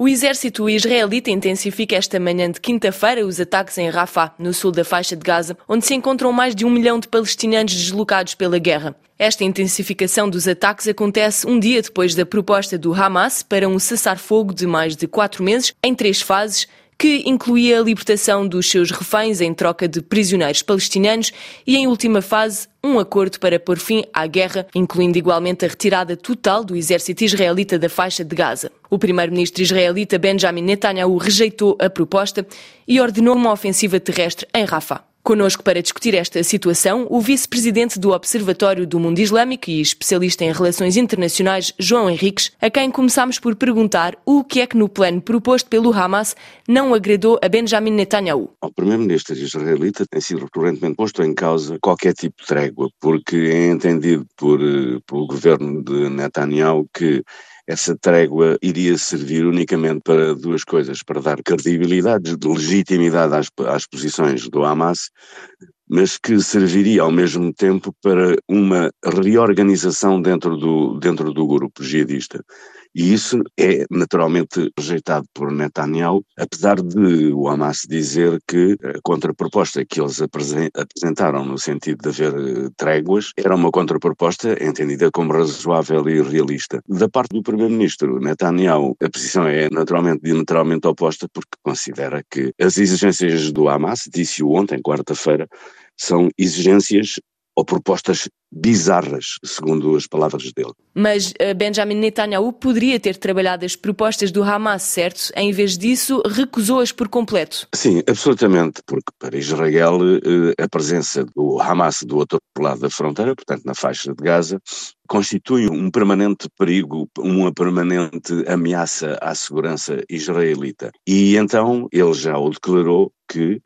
O exército israelita intensifica esta manhã de quinta-feira os ataques em Rafah, no sul da faixa de Gaza, onde se encontram mais de um milhão de palestinianos deslocados pela guerra. Esta intensificação dos ataques acontece um dia depois da proposta do Hamas para um cessar-fogo de mais de quatro meses, em três fases, que incluía a libertação dos seus reféns em troca de prisioneiros palestinianos e, em última fase, um acordo para pôr fim à guerra, incluindo igualmente a retirada total do exército israelita da faixa de Gaza. O primeiro-ministro israelita Benjamin Netanyahu rejeitou a proposta e ordenou uma ofensiva terrestre em Rafah. Conosco para discutir esta situação, o vice-presidente do Observatório do Mundo Islâmico e especialista em relações internacionais, João Henriques, a quem começamos por perguntar o que é que no plano proposto pelo Hamas não agradou a Benjamin Netanyahu. O primeiro-ministro israelita tem sido recorrentemente posto em causa qualquer tipo de trégua, porque é entendido por, eh, pelo governo de Netanyahu que essa trégua iria servir unicamente para duas coisas, para dar credibilidade, legitimidade às, às posições do Hamas, mas que serviria ao mesmo tempo para uma reorganização dentro do, dentro do grupo jihadista. E isso é naturalmente rejeitado por Netanyahu, apesar de o Hamas dizer que a contraproposta que eles apresentaram no sentido de haver eh, tréguas era uma contraproposta entendida como razoável e realista. Da parte do primeiro-ministro Netanyahu, a posição é naturalmente diametralmente oposta porque considera que as exigências do Hamas, disse-o ontem, quarta-feira, são exigências ou propostas bizarras, segundo as palavras dele. Mas uh, Benjamin Netanyahu poderia ter trabalhado as propostas do Hamas, certo? Em vez disso, recusou-as por completo. Sim, absolutamente, porque para Israel uh, a presença do Hamas do outro lado da fronteira, portanto na faixa de Gaza, constitui um permanente perigo, uma permanente ameaça à segurança israelita. E então ele já o declarou que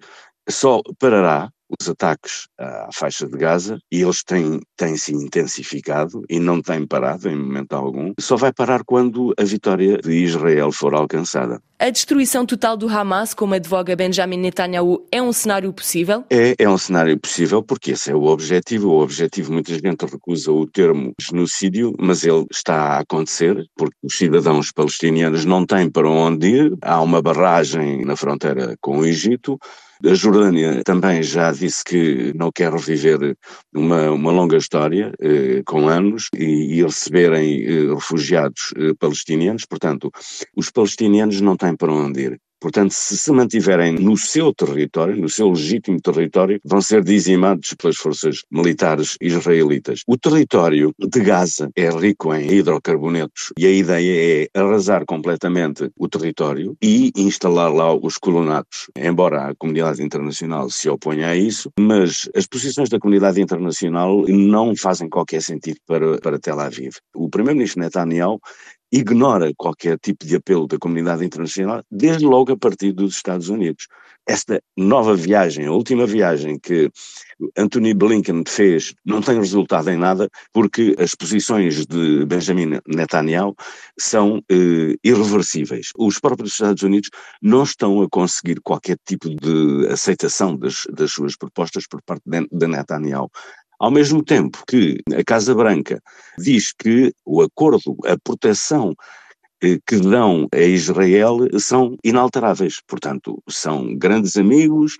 só parará os ataques à faixa de Gaza e eles têm, têm se intensificado e não têm parado em momento algum. Só vai parar quando a vitória de Israel for alcançada. A destruição total do Hamas, como advoga Benjamin Netanyahu, é um cenário possível? É, é um cenário possível porque esse é o objetivo. O objetivo, muita gente recusa o termo genocídio, mas ele está a acontecer porque os cidadãos palestinianos não têm para onde ir. Há uma barragem na fronteira com o Egito. A Jordânia também já disse que não quer reviver uma, uma longa história, eh, com anos, e, e receberem eh, refugiados eh, palestinianos. Portanto, os palestinianos não têm para onde ir. Portanto, se se mantiverem no seu território, no seu legítimo território, vão ser dizimados pelas forças militares israelitas. O território de Gaza é rico em hidrocarbonetos e a ideia é arrasar completamente o território e instalar lá os colonatos. Embora a comunidade internacional se oponha a isso, mas as posições da comunidade internacional não fazem qualquer sentido para, para Tel Aviv. O primeiro-ministro Netanyahu ignora qualquer tipo de apelo da comunidade internacional, desde logo a partir dos Estados Unidos. Esta nova viagem, a última viagem que Anthony Blinken fez, não tem resultado em nada, porque as posições de Benjamin Netanyahu são eh, irreversíveis. Os próprios Estados Unidos não estão a conseguir qualquer tipo de aceitação das, das suas propostas por parte de, de Netanyahu. Ao mesmo tempo que a Casa Branca diz que o acordo, a proteção eh, que dão a Israel são inalteráveis. Portanto, são grandes amigos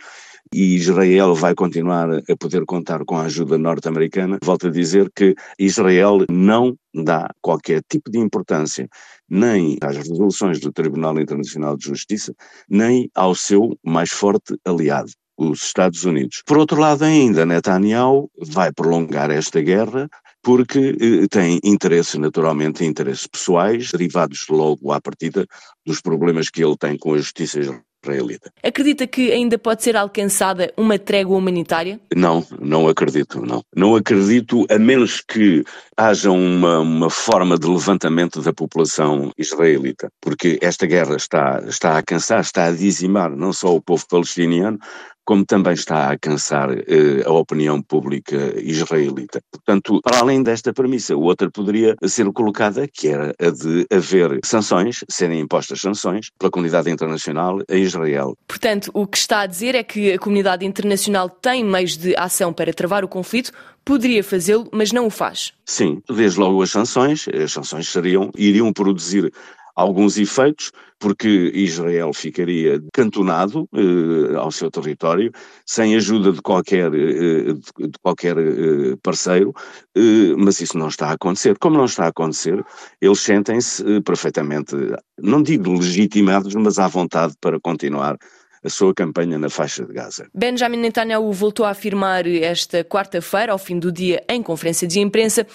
e Israel vai continuar a poder contar com a ajuda norte-americana. Volto a dizer que Israel não dá qualquer tipo de importância nem às resoluções do Tribunal Internacional de Justiça, nem ao seu mais forte aliado os Estados Unidos. Por outro lado, ainda Netanyahu vai prolongar esta guerra porque eh, tem interesses, naturalmente, interesses pessoais, derivados logo à partida dos problemas que ele tem com a justiça israelita. Acredita que ainda pode ser alcançada uma trégua humanitária? Não, não acredito, não. Não acredito, a menos que haja uma, uma forma de levantamento da população israelita, porque esta guerra está, está a cansar, está a dizimar não só o povo palestiniano, como também está a cansar eh, a opinião pública israelita. Portanto, para além desta premissa, outra poderia ser colocada, que era a de haver sanções, serem impostas sanções pela comunidade internacional a Israel. Portanto, o que está a dizer é que a comunidade internacional tem meios de ação para travar o conflito, poderia fazê-lo, mas não o faz. Sim, desde logo as sanções, as sanções seriam, iriam produzir alguns efeitos, porque Israel ficaria cantonado eh, ao seu território, sem ajuda de qualquer, eh, de qualquer eh, parceiro, eh, mas isso não está a acontecer. Como não está a acontecer, eles sentem-se eh, perfeitamente, não digo legitimados, mas à vontade para continuar a sua campanha na faixa de Gaza. Benjamin Netanyahu voltou a afirmar esta quarta-feira, ao fim do dia, em conferência de imprensa,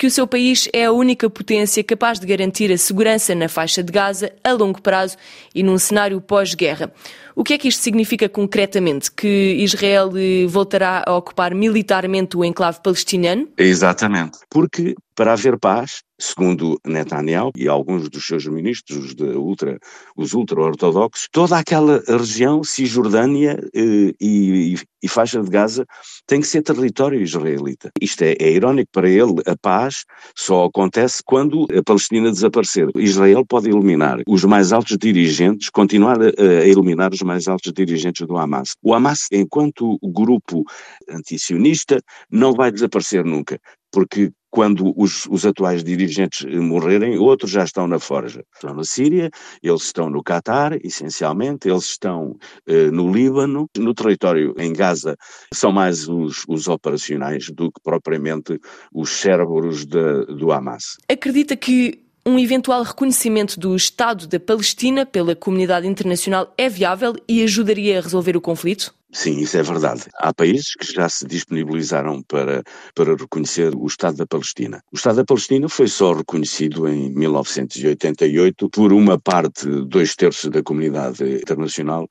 que o seu país é a única potência capaz de garantir a segurança na faixa de Gaza a longo prazo e num cenário pós-guerra. O que é que isto significa concretamente? Que Israel eh, voltará a ocupar militarmente o enclave palestiniano? Exatamente. Porque para haver paz, segundo Netanyahu e alguns dos seus ministros, de ultra, os ultra-ortodoxos, toda aquela região, Cisjordânia eh, e, e, faixa de Gaza, tem que ser território israelita. Isto é, é irónico para ele, a paz só acontece quando a Palestina desaparecer. Israel pode eliminar os mais altos dirigentes, continuar a, a eliminar os mais altos dirigentes do Hamas. O Hamas, enquanto grupo antisionista, não vai desaparecer nunca, porque quando os, os, atuais dirigentes morrerem, outros já estão na forja. Estão na Síria, eles estão no Catar, essencialmente, eles estão eh, no Líbano, no território em Gaza são mais os, os operacionais do que propriamente os cérebros de, do Hamas. Acredita que um eventual reconhecimento do Estado da Palestina pela comunidade internacional é viável e ajudaria a resolver o conflito? Sim, isso é verdade. Há países que já se disponibilizaram para, para reconhecer o Estado da Palestina. O Estado da Palestina foi só reconhecido em 1988 por uma parte, dois terços da comunidade internacional,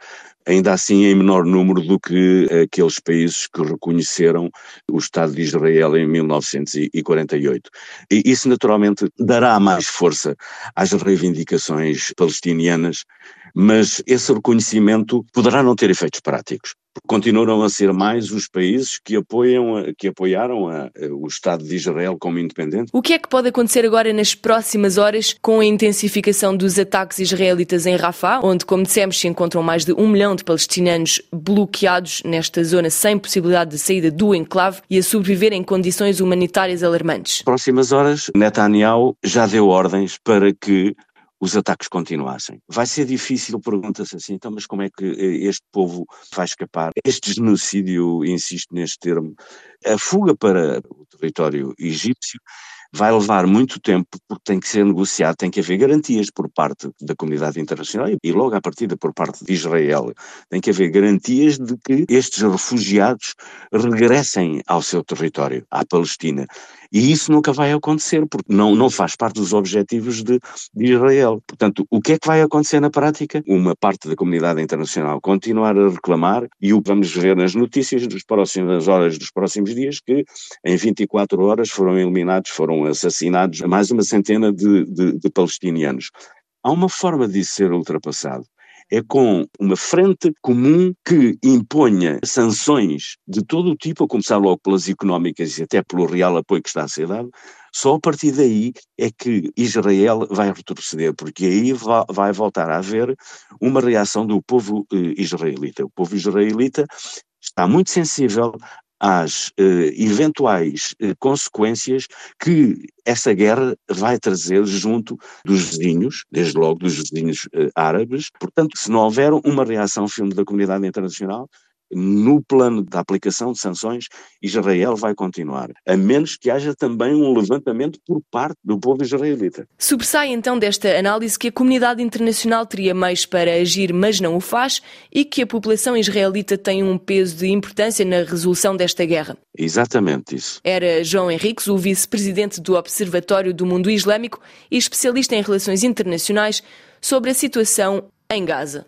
ainda assim em menor número do que aqueles países que reconheceram o Estado de Israel em 1948. E isso naturalmente dará mais força às reivindicações palestinianas, mas esse reconhecimento poderá não ter efeitos práticos continuam a ser mais os países que, apoiam, que apoiaram a, a, o Estado de Israel como independente. O que é que pode acontecer agora nas próximas horas com a intensificação dos ataques israelitas em Rafah, onde, como dissemos, se encontram mais de um milhão de palestinianos bloqueados nesta zona sem possibilidade de saída do enclave e a sobreviver em condições humanitárias alarmantes? Próximas horas, Netanyahu já deu ordens para que os ataques continuassem. Vai ser difícil, pergunta-se assim, então, mas como é que eh, este povo vai escapar? Este genocídio, insisto neste termo, a fuga para o território egípcio vai levar muito tempo porque tem que ser negociado, tem que haver garantias por parte da comunidade internacional e logo à partida por parte de Israel. Tem que haver garantias de que estes refugiados regressem ao seu território, à Palestina. E isso nunca vai acontecer, porque não, não faz parte dos objetivos de, de Israel. Portanto, o que é que vai acontecer na prática? Uma parte da comunidade internacional continuar a reclamar, e o vamos ver nas notícias das próximas horas dos próximos dias, que em 24 horas foram eliminados, foram assassinados mais uma centena de, de, de palestinianos. Há uma forma disso ser ultrapassado é com uma frente comum que imponha sanções de todo o tipo, a começar logo pelas económicas e até pelo real apoio que está a ser dado, só a partir daí é que Israel vai retroceder, porque aí vai voltar a haver uma reação do povo eh, israelita. O povo israelita está muito sensível às eh, eventuais eh, consequências que essa guerra vai trazer junto dos vizinhos, desde logo dos vizinhos eh, árabes. Portanto, se não houver uma reação firme da comunidade internacional, no plano da aplicação de sanções, Israel vai continuar, a menos que haja também um levantamento por parte do povo israelita. Sobressai então desta análise que a comunidade internacional teria meios para agir, mas não o faz, e que a população israelita tem um peso de importância na resolução desta guerra. Exatamente isso. Era João Henriques, o vice-presidente do Observatório do Mundo Islâmico e especialista em relações internacionais sobre a situação em Gaza.